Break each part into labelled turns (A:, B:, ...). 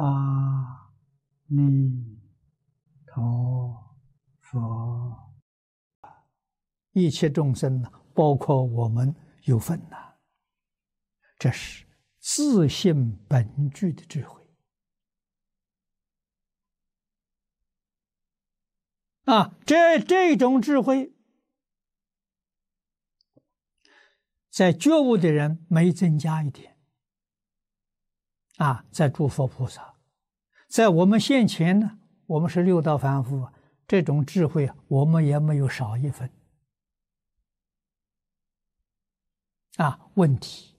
A: 阿弥陀佛，一切众生呢，包括我们有份呐。这是自信本具的智慧啊！这这种智慧，在觉悟的人没增加一点。啊，在诸佛菩萨，在我们现前呢，我们是六道凡夫，这种智慧我们也没有少一分。啊，问题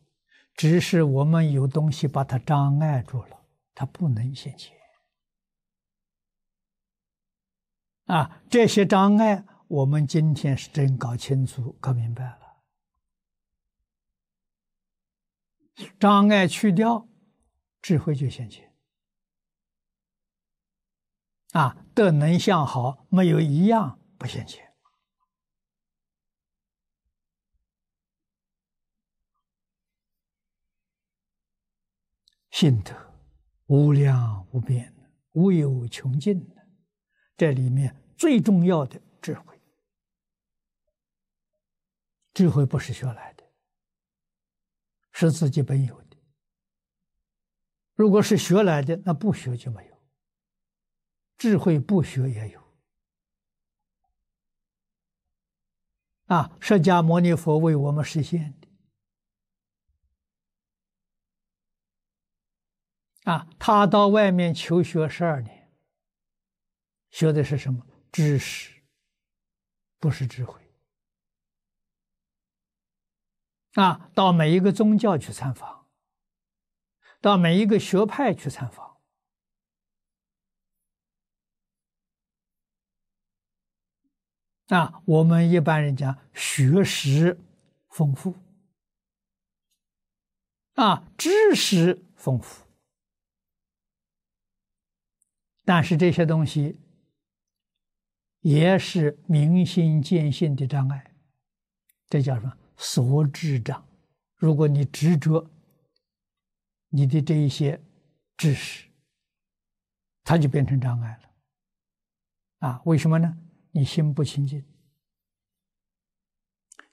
A: 只是我们有东西把它障碍住了，它不能现前。啊，这些障碍，我们今天是真搞清楚、搞明白了，障碍去掉。智慧就现前啊，德能向好，没有一样不现前。心德无量无边的，无有穷尽的。这里面最重要的智慧，智慧不是学来的，是自己本有的。如果是学来的，那不学就没有智慧；不学也有啊。释迦牟尼佛为我们实现的啊，他到外面求学十二年，学的是什么知识？不是智慧啊。到每一个宗教去参访。到每一个学派去参访，啊，我们一般人讲学识丰富，啊，知识丰富，但是这些东西也是明心见性的障碍，这叫什么？所执障。如果你执着。你的这一些知识，它就变成障碍了，啊？为什么呢？你心不清净，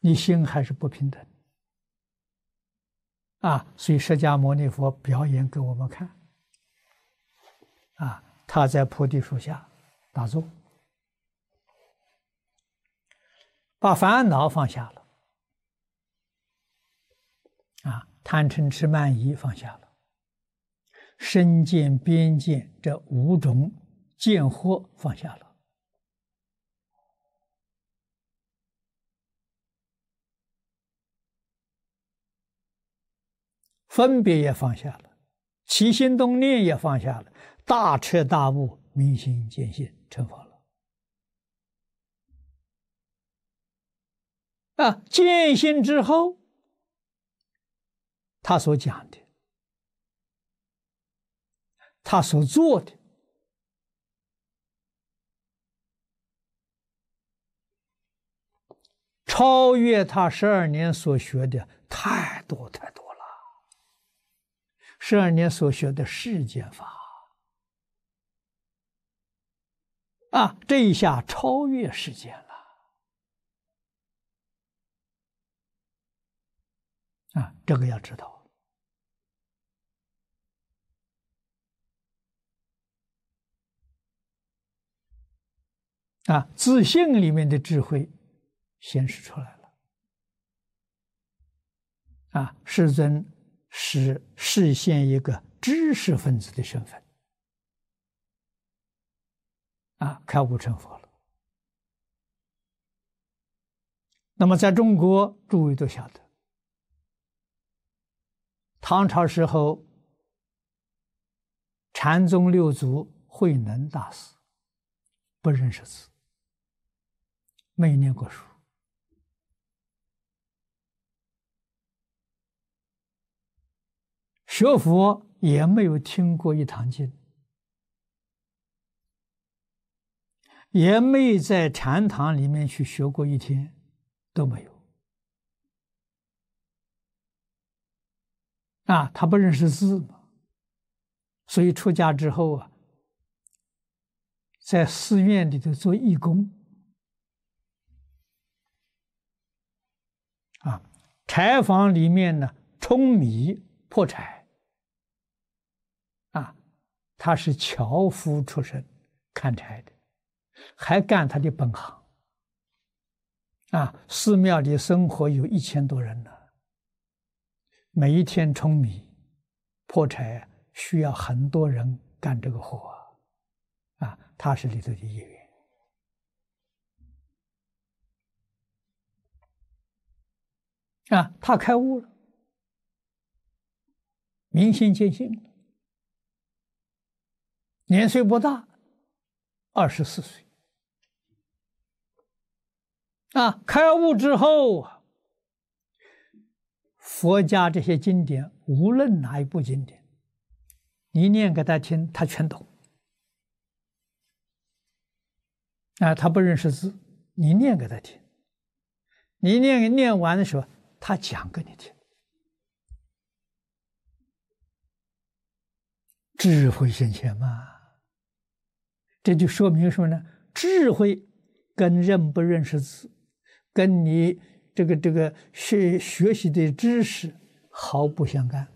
A: 你心还是不平等，啊！所以释迦牟尼佛表演给我们看，啊，他在菩提树下打坐，把烦恼放下了，啊，贪嗔痴慢疑放下了。身见、边见这五种见惑放下了，分别也放下了，起心动念也放下了，大彻大悟、明心见性成佛了。啊，见性之后，他所讲的。他所做的超越他十二年所学的太多太多了。十二年所学的世间法啊，这一下超越世间了啊，这个要知道。啊，自信里面的智慧显示出来了。啊，世尊是实现一个知识分子的身份，啊，开悟成佛了。那么，在中国，诸位都晓得，唐朝时候，禅宗六祖慧能大师不认识字。没念过书，学佛也没有听过一堂经，也没在禅堂里面去学过一天，都没有。啊，他不认识字嘛，所以出家之后啊，在寺院里头做义工，啊，柴房里面呢舂米破柴，啊，他是樵夫出身，看柴的，还干他的本行，啊，寺庙里生活有一千多人呢，每一天舂米破柴。需要很多人干这个活，啊，他是里头的一员，啊，他开悟了，明心见性了，年岁不大，二十四岁，啊，开悟之后，佛家这些经典，无论哪一部经典。你念给他听，他全懂。啊，他不认识字，你念给他听。你念念完的时候，他讲给你听。智慧现前嘛，这就说明什么呢？智慧跟认不认识字，跟你这个这个学学习的知识毫不相干。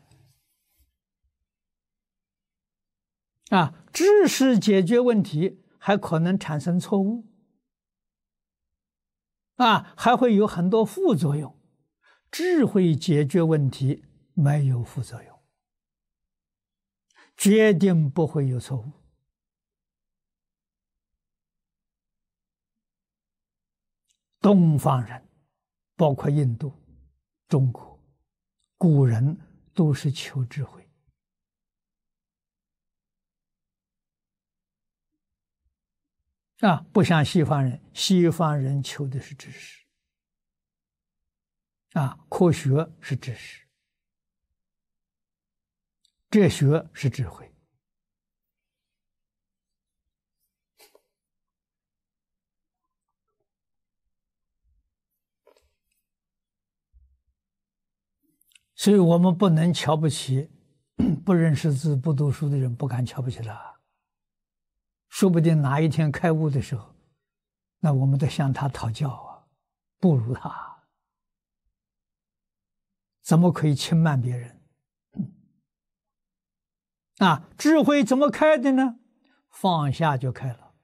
A: 啊，知识解决问题还可能产生错误，啊，还会有很多副作用。智慧解决问题没有副作用，决定不会有错误。东方人，包括印度、中国，古人都是求智慧。啊，不像西方人，西方人求的是知识，啊，科学是知识，哲学是智慧，所以我们不能瞧不起不认识字、不读书的人，不敢瞧不起他。说不定哪一天开悟的时候，那我们得向他讨教啊，不如他，怎么可以轻慢别人？啊，智慧怎么开的呢？放下就开了。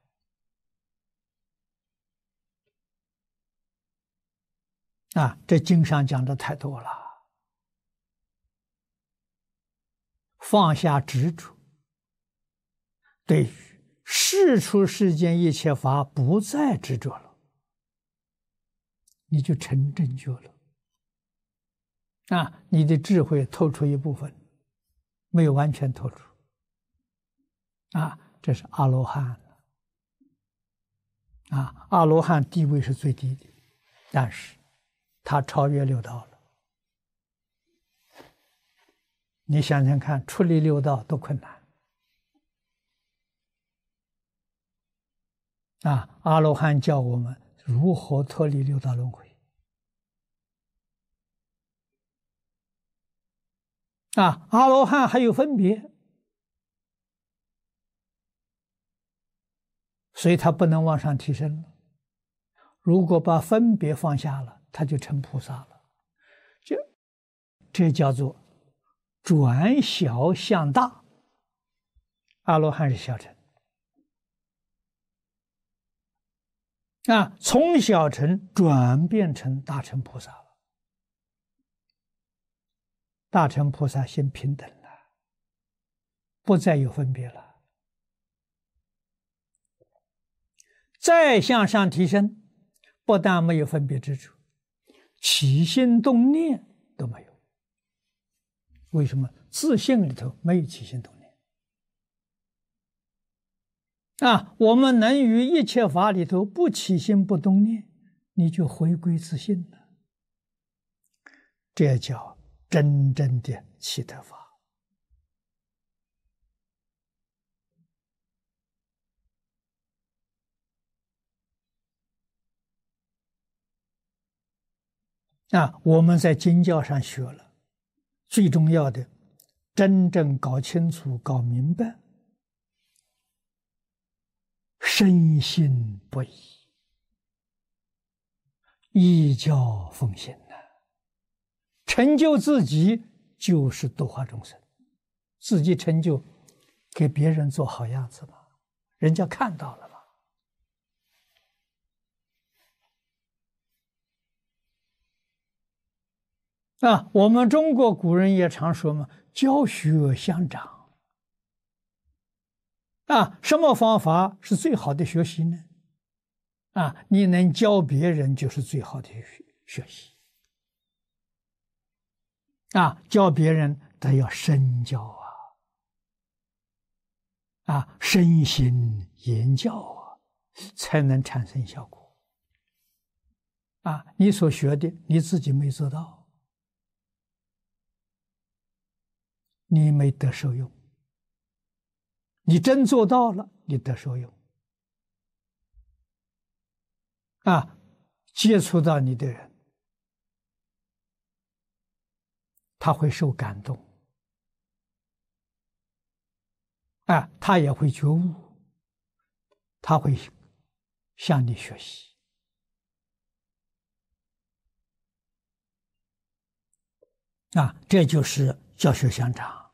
A: 啊，这经上讲的太多了，放下执着，对于。事出世间一切法不再执着了，你就成正觉了。啊，你的智慧透出一部分，没有完全透出。啊，这是阿罗汉。啊，阿罗汉地位是最低的，但是他超越六道了。你想想看，出离六道多困难。啊，阿罗汉教我们如何脱离六道轮回。啊，阿罗汉还有分别，所以他不能往上提升了。如果把分别放下了，他就成菩萨了。这，这叫做转小向大。阿罗汉是小乘。啊，从小乘转变成大乘菩萨了。大乘菩萨心平等了，不再有分别了。再向上提升，不但没有分别之处，起心动念都没有。为什么？自信里头没有起心动念。啊，我们能于一切法里头不起心不动念，你就回归自信了。这叫真正的起得法。啊，我们在经教上学了，最重要的真正搞清楚、搞明白，深信不疑，一教奉行，成就自己就是度化众生，自己成就，给别人做好样子嘛，人家看到了吧。啊，我们中国古人也常说嘛，“教学相长”。啊，什么方法是最好的学习呢？啊，你能教别人就是最好的学学习。啊，教别人得要深教啊，啊，身心言教啊，才能产生效果。啊，你所学的你自己没做到。你没得受用，你真做到了，你得受用。啊，接触到你的人，他会受感动，啊，他也会觉悟，他会向你学习，啊，这就是教学相长。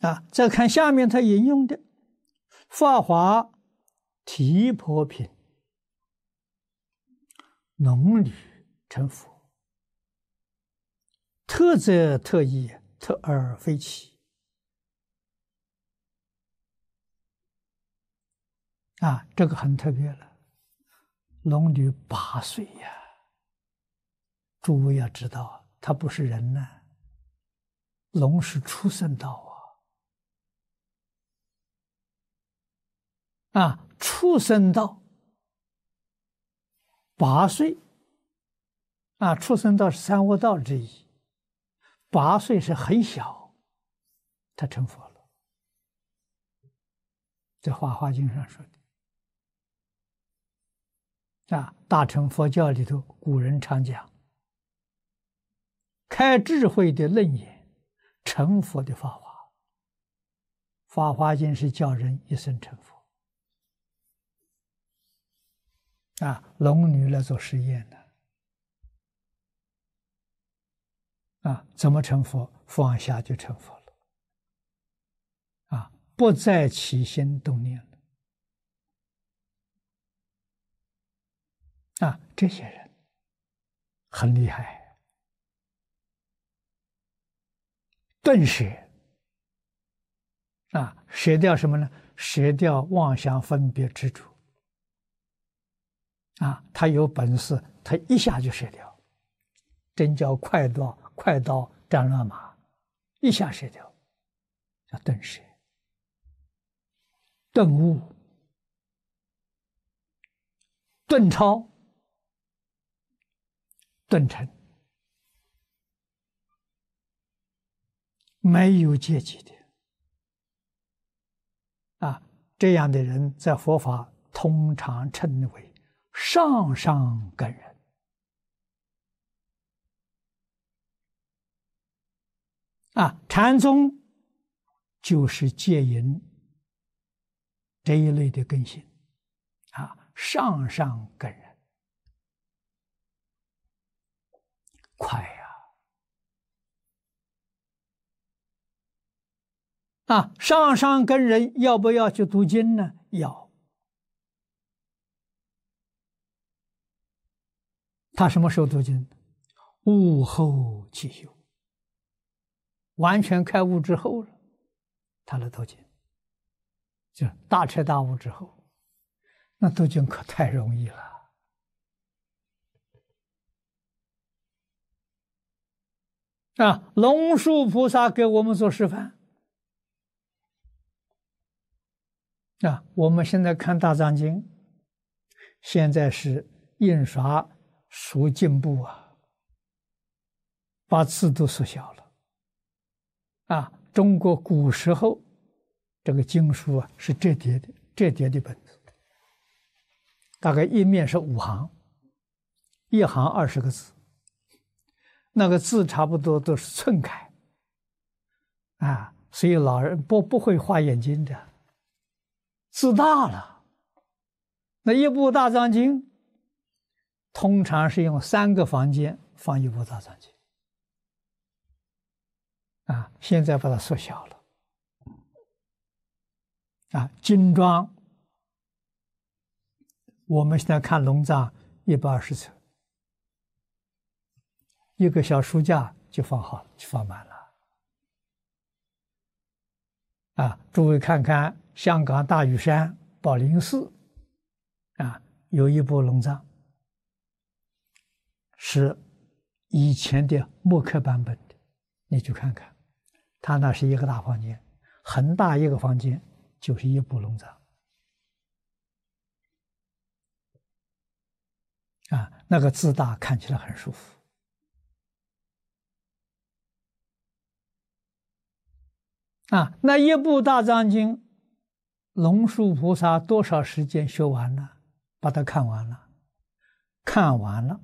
A: 啊，再看下面他引用的《法华提婆品》，农女成佛，特则特异，特而非奇。啊，这个很特别了。龙女八岁呀，诸位要知道，她不是人呢，龙是畜生道啊。啊，出生到八岁，啊，出生到三恶道之一，八岁是很小，他成佛了，在《法华经》上说的。啊，大乘佛教里头，古人常讲，开智慧的楞严，成佛的法华，《法华经》是教人一生成佛。啊，龙女来做实验的，啊，怎么成佛？放下就成佛了，啊，不再起心动念了，啊，这些人很厉害，顿时，啊，舍掉什么呢？舍掉妄想分别执着。啊，他有本事，他一下就射掉，真叫快刀快刀斩乱麻，一下射掉，叫顿射、顿悟、顿超、顿成，没有阶级的。啊，这样的人在佛法通常称为。上上根人啊，禅宗就是戒淫这一类的根性啊，上上根人快呀！啊，上上根人要不要去读经呢？要。他什么时候读经？悟后即修，完全开悟之后了，他来读经，就大彻大悟之后，那读经可太容易了啊！龙树菩萨给我们做示范啊！我们现在看大藏经，现在是印刷。属进步啊，把字都缩小了。啊，中国古时候这个经书啊是折叠的，折叠的本子。大概一面是五行，一行二十个字，那个字差不多都是寸开，啊，所以老人不不会画眼睛的，字大了。那一部大藏经，通常是用三个房间放一部大藏经，啊，现在把它缩小了，啊，精装。我们现在看龙藏一百二十册，一个小书架就放好了，就放满了。啊，诸位看看香港大屿山宝林寺，啊，有一部龙藏，是以前的木刻版本的，你去看看，它那是一个大房间，很大一个房间，就是一部龙藏。啊，那个字大，看起来很舒服。啊，那一部大藏经，龙树菩萨多少时间学完了？把它看完了，看完了，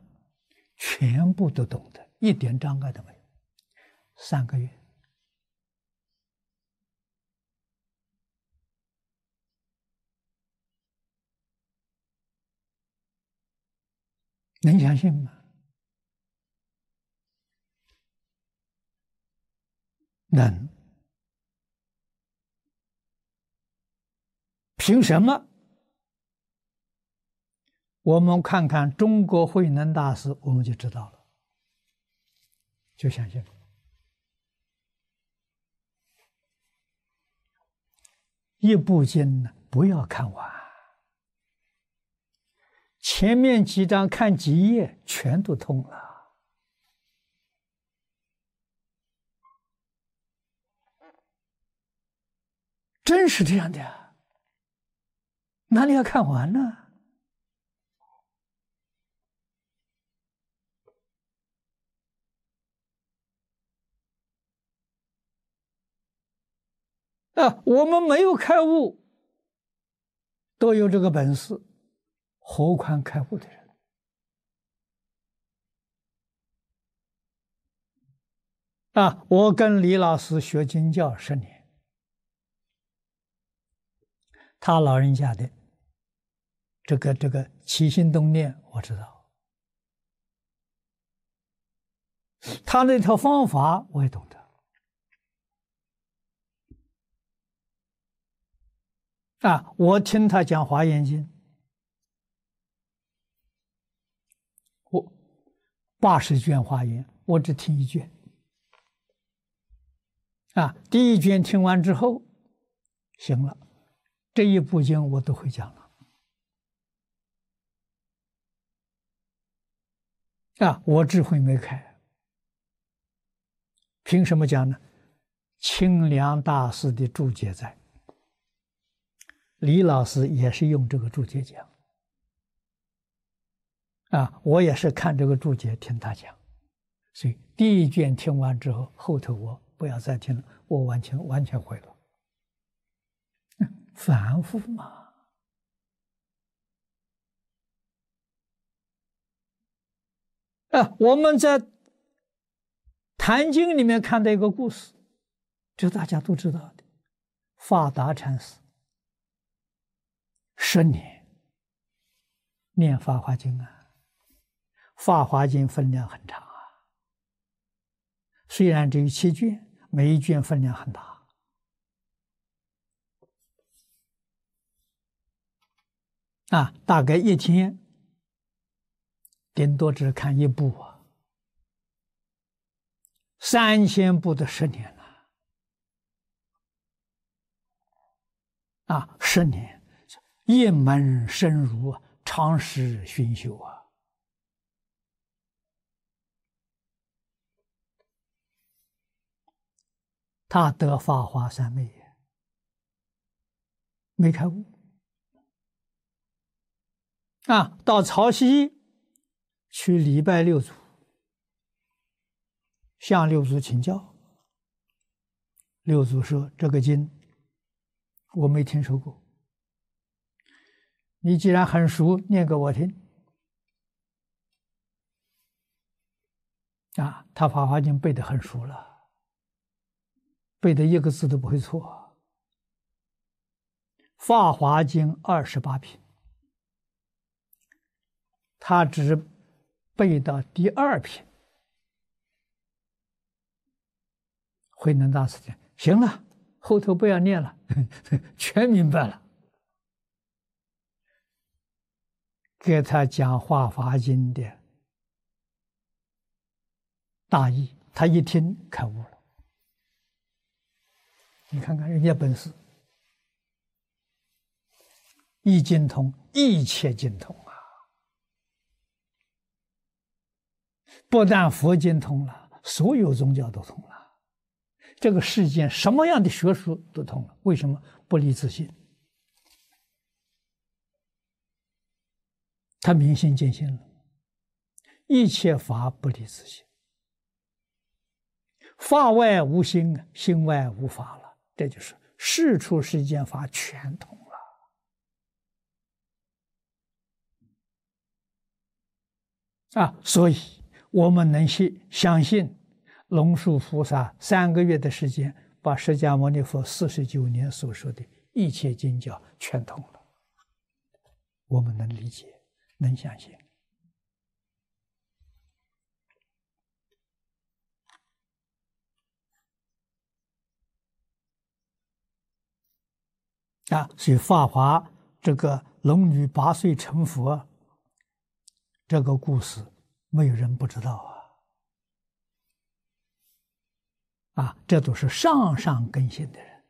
A: 全部都懂得，一点障碍都没有，三个月。能相信吗？能？凭什么？我们看看中国慧能大师，我们就知道了，就相信。一部经呢，不要看完。前面几章看几页，全都通了，真是这样的，哪里要看完呢？啊，我们没有开悟，都有这个本事。何况开悟的人啊！我跟李老师学经教十年，他老人家的这个这个起心动念我知道，他那套方法我也懂得啊！我听他讲《华严经》。我八十卷华严，我只听一卷。啊，第一卷听完之后，行了，这一部经我都会讲了。啊，我智慧没开，凭什么讲呢？清凉大师的注解在，李老师也是用这个注解讲。啊，我也是看这个注解听他讲，所以第一卷听完之后，后头我不要再听了，我完全完全会了。反复嘛，啊，我们在《坛经》里面看到一个故事，这大家都知道的，法达禅师十年。念《法华经》啊。《法华经》分量很长啊，虽然只有七卷，每一卷分量很大。啊，大概一天顶多只看一部啊，三千部的十年了。啊，十年。一门深入，长时熏修啊。他得法华三昧，没开悟啊！到潮汐去礼拜六祖，向六祖请教。六祖说：“这个经我没听说过，你既然很熟，念给我听。啊，他《法华经》背得很熟了，背的一个字都不会错。《法华经》二十八品，他只背到第二品。慧能大师讲：“行了，后头不要念了，全明白了。”给他讲《华法经》的大意，他一听开悟了。你看看人家本事，一精通，一切精通啊！不但佛经通了，所有宗教都通了，这个世间什么样的学术都通了。为什么不离自信？他明心见性了，一切法不离自性，法外无心，心外无法了。这就是事出世间法全通了啊！所以我们能信相信龙树菩萨三个月的时间，把释迦牟尼佛四十九年所说的一切经教全通了，我们能理解。能相信啊！所以《法华》这个龙女八岁成佛这个故事，没有人不知道啊！啊，这都是上上根性的人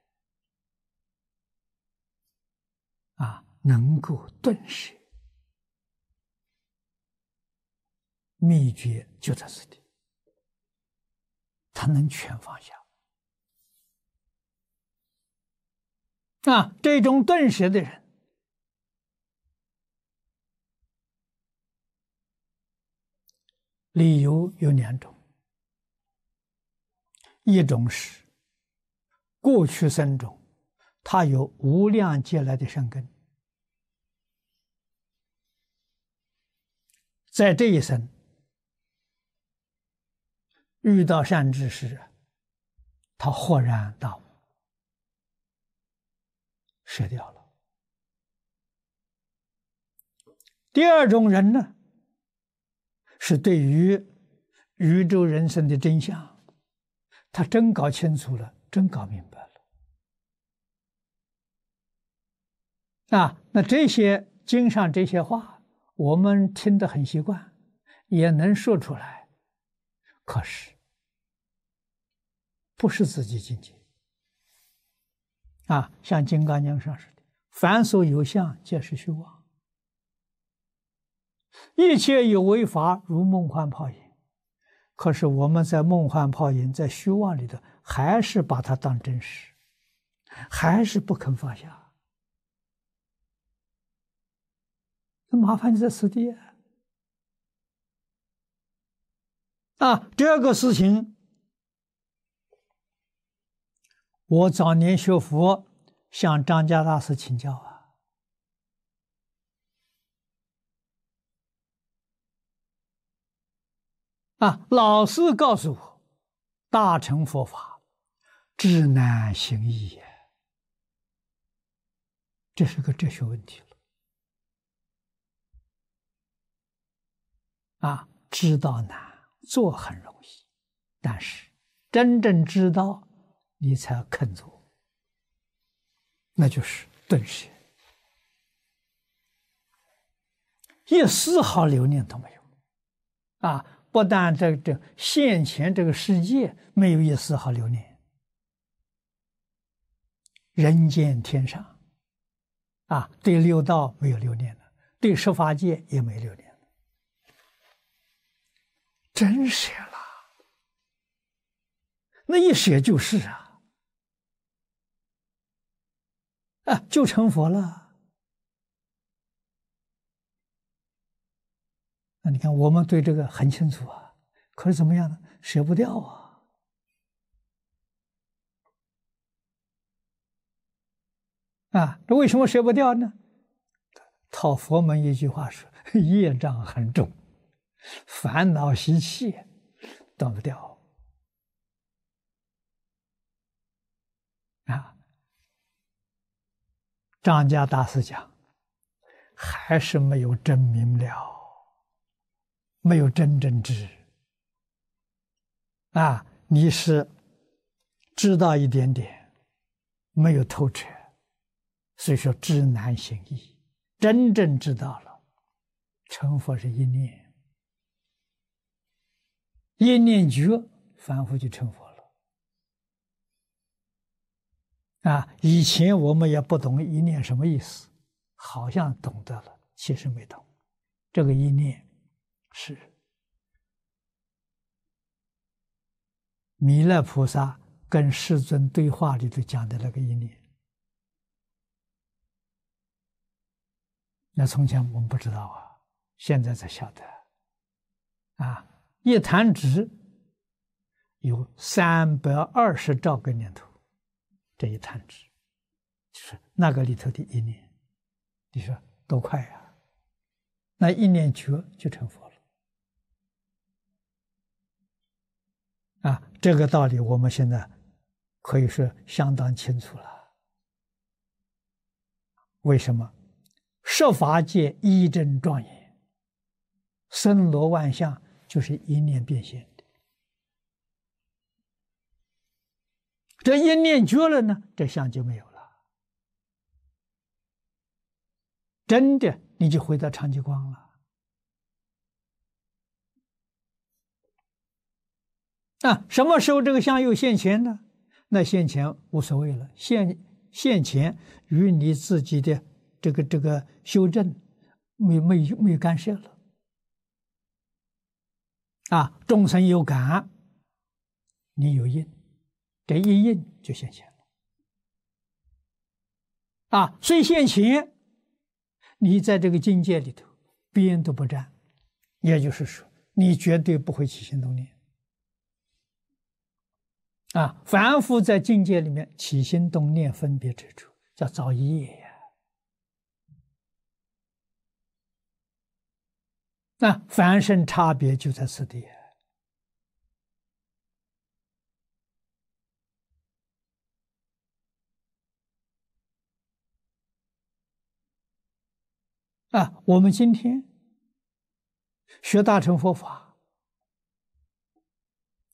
A: 啊，能够顿时。秘诀就在这里，他能全放下。啊，这种顿舍的人，理由有两种：一种是过去生中他有无量劫来的善根，在这一生。遇到善知识，他豁然大悟，舍掉了。第二种人呢，是对于宇宙人生的真相，他真搞清楚了，真搞明白了。啊，那这些经上这些话，我们听得很习惯，也能说出来。可是，不是自己境界啊！像《金刚经》上说的：“凡所有相，皆是虚妄；一切有为法，如梦幻泡影。”可是我们在梦幻泡影、在虚妄里头，还是把它当真实，还是不肯放下。那麻烦就在此地。这个事情，我早年学佛向张家大师请教啊，啊，老师告诉我，大乘佛法，至难行易也，这是个哲学问题了，啊，知道难。做很容易，但是真正知道，你才肯做，那就是顿时，一丝毫留念都没有。啊，不但这这现前这个世界没有一丝毫留念，人间天上，啊，对六道没有留念了，对十法界也没留念。真舍了，那一舍就是啊，啊，就成佛了。那你看，我们对这个很清楚啊，可是怎么样呢？舍不掉啊！啊，这为什么舍不掉呢？套佛门一句话说：业障很重，烦恼习气断不掉啊。张家大师讲，还是没有真明了，没有真正知啊。你是知道一点点，没有透彻，所以说知难行易。真正知道了，成佛是一念，一念觉，凡夫就成佛了。啊，以前我们也不懂一念什么意思，好像懂得了，其实没懂。这个一念是弥勒菩萨跟世尊对话里头讲的那个一念。那从前我们不知道啊，现在才晓得。啊，一弹指有三百二十兆个念头，这一弹指就是那个里头的一念，你说多快呀？那一念觉就成佛了。啊，这个道理我们现在可以说相当清楚了。为什么？设法界一真庄严，森罗万象就是一念变现的。这一念绝了呢，这相就没有了。真的，你就回到长吉光了。啊，什么时候这个相又现前呢？那现前无所谓了，现现前与你自己的。这个这个修正没没没有干涉了啊！众生有感，你有应，这一应就现前了啊！虽现前，你在这个境界里头边都不沾，也就是说，你绝对不会起心动念啊！凡夫在境界里面起心动念分别之处，叫造业呀。那凡圣差别就在此地啊！我们今天学大乘佛法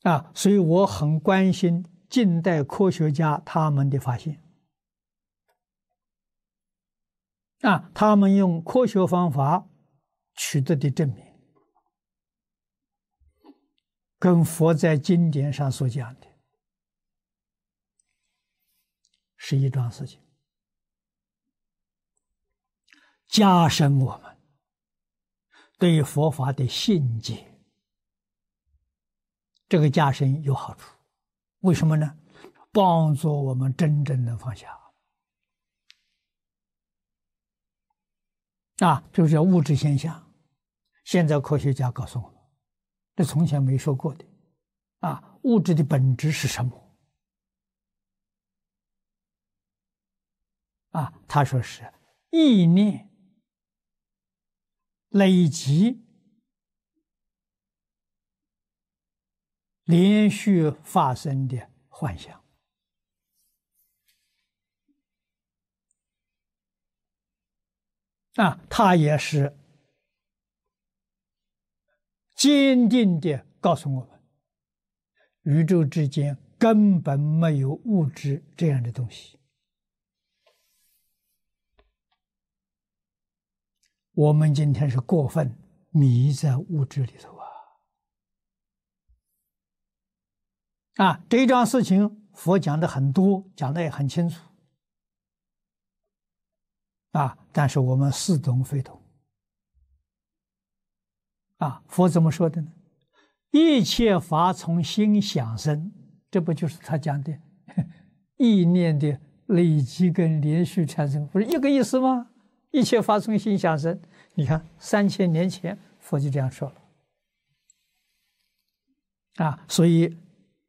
A: 啊，所以我很关心近代科学家他们的发现啊，他们用科学方法。取得的证明，跟佛在经典上所讲的是一桩事情，加深我们对佛法的信解。这个加深有好处，为什么呢？帮助我们真正的放下。啊，这个叫物质现象。现在科学家告诉我们，这从前没说过的。啊，物质的本质是什么？啊，他说是意念累积、连续发生的幻想。啊，他也是坚定的告诉我们：宇宙之间根本没有物质这样的东西。我们今天是过分迷在物质里头啊！啊，这一桩事情佛讲的很多，讲的也很清楚。啊！但是我们似懂非懂。啊，佛怎么说的呢？一切法从心想生，这不就是他讲的 意念的累积跟连续产生，不是一个意思吗？一切法从心想生，你看三千年前佛就这样说了。啊，所以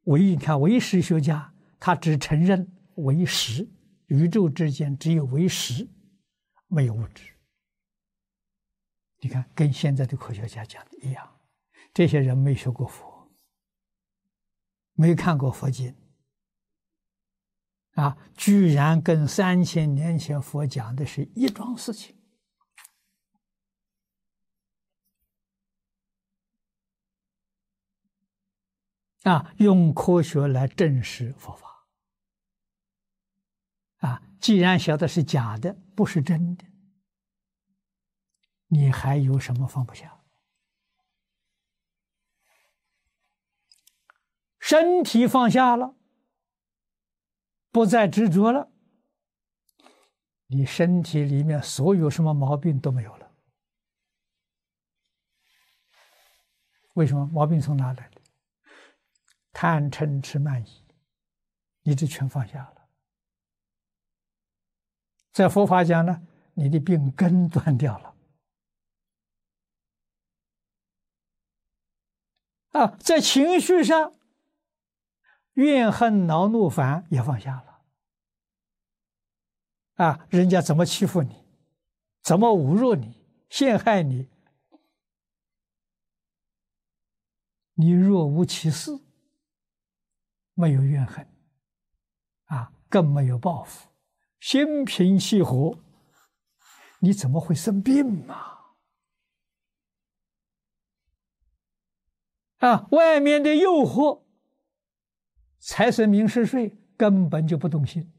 A: 唯你看唯识学家，他只承认唯识，宇宙之间只有唯识。没有物质，你看，跟现在的科学家讲的一样，这些人没学过佛，没看过佛经，啊，居然跟三千年前佛讲的是一桩事情，啊，用科学来证实佛法，啊，既然晓得是假的，不是真的。你还有什么放不下？身体放下了，不再执着了，你身体里面所有什么毛病都没有了。为什么毛病从哪来的？贪嗔痴慢疑，你这全放下了。在佛法讲呢，你的病根断掉了。啊，在情绪上，怨恨、恼怒、烦也放下了。啊，人家怎么欺负你，怎么侮辱你、陷害你，你若无其事，没有怨恨，啊，更没有报复，心平气和，你怎么会生病嘛？啊，外面的诱惑，财神名食睡根本就不动心，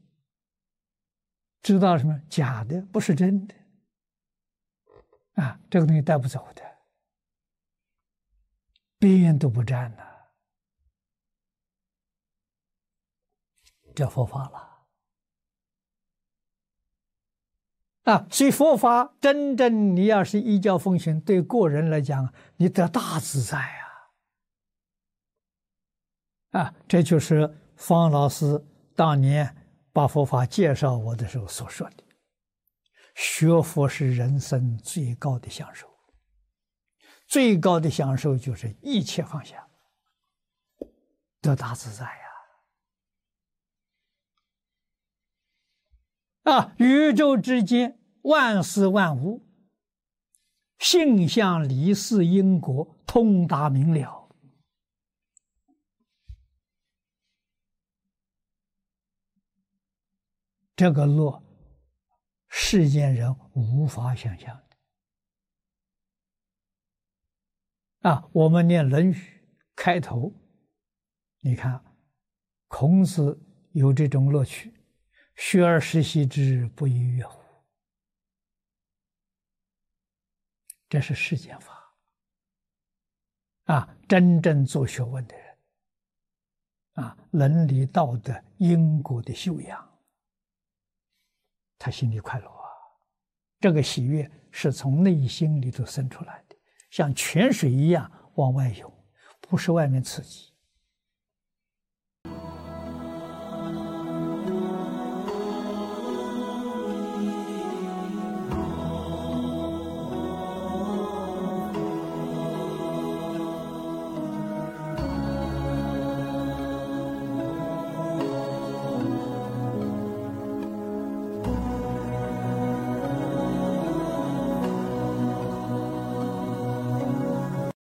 A: 知道什么假的不是真的，啊，这个东西带不走的，边都不沾了，叫佛法了。啊，所以佛法真正你要是依教奉行，对个人来讲，你得大自在啊。啊，这就是方老师当年把佛法介绍我的时候所说的：“学佛是人生最高的享受，最高的享受就是一切放下，得大自在呀！啊，宇宙之间万事万物，性相离事因果，通达明了。”这个乐，世间人无法想象的啊！我们念《论语》开头，你看，孔子有这种乐趣，“学而时习之，不亦说乎？”这是世间法啊！真正做学问的人啊，伦理道德、因果的修养。他心里快乐啊，这个喜悦是从内心里头生出来的，像泉水一样往外涌，不是外面刺激。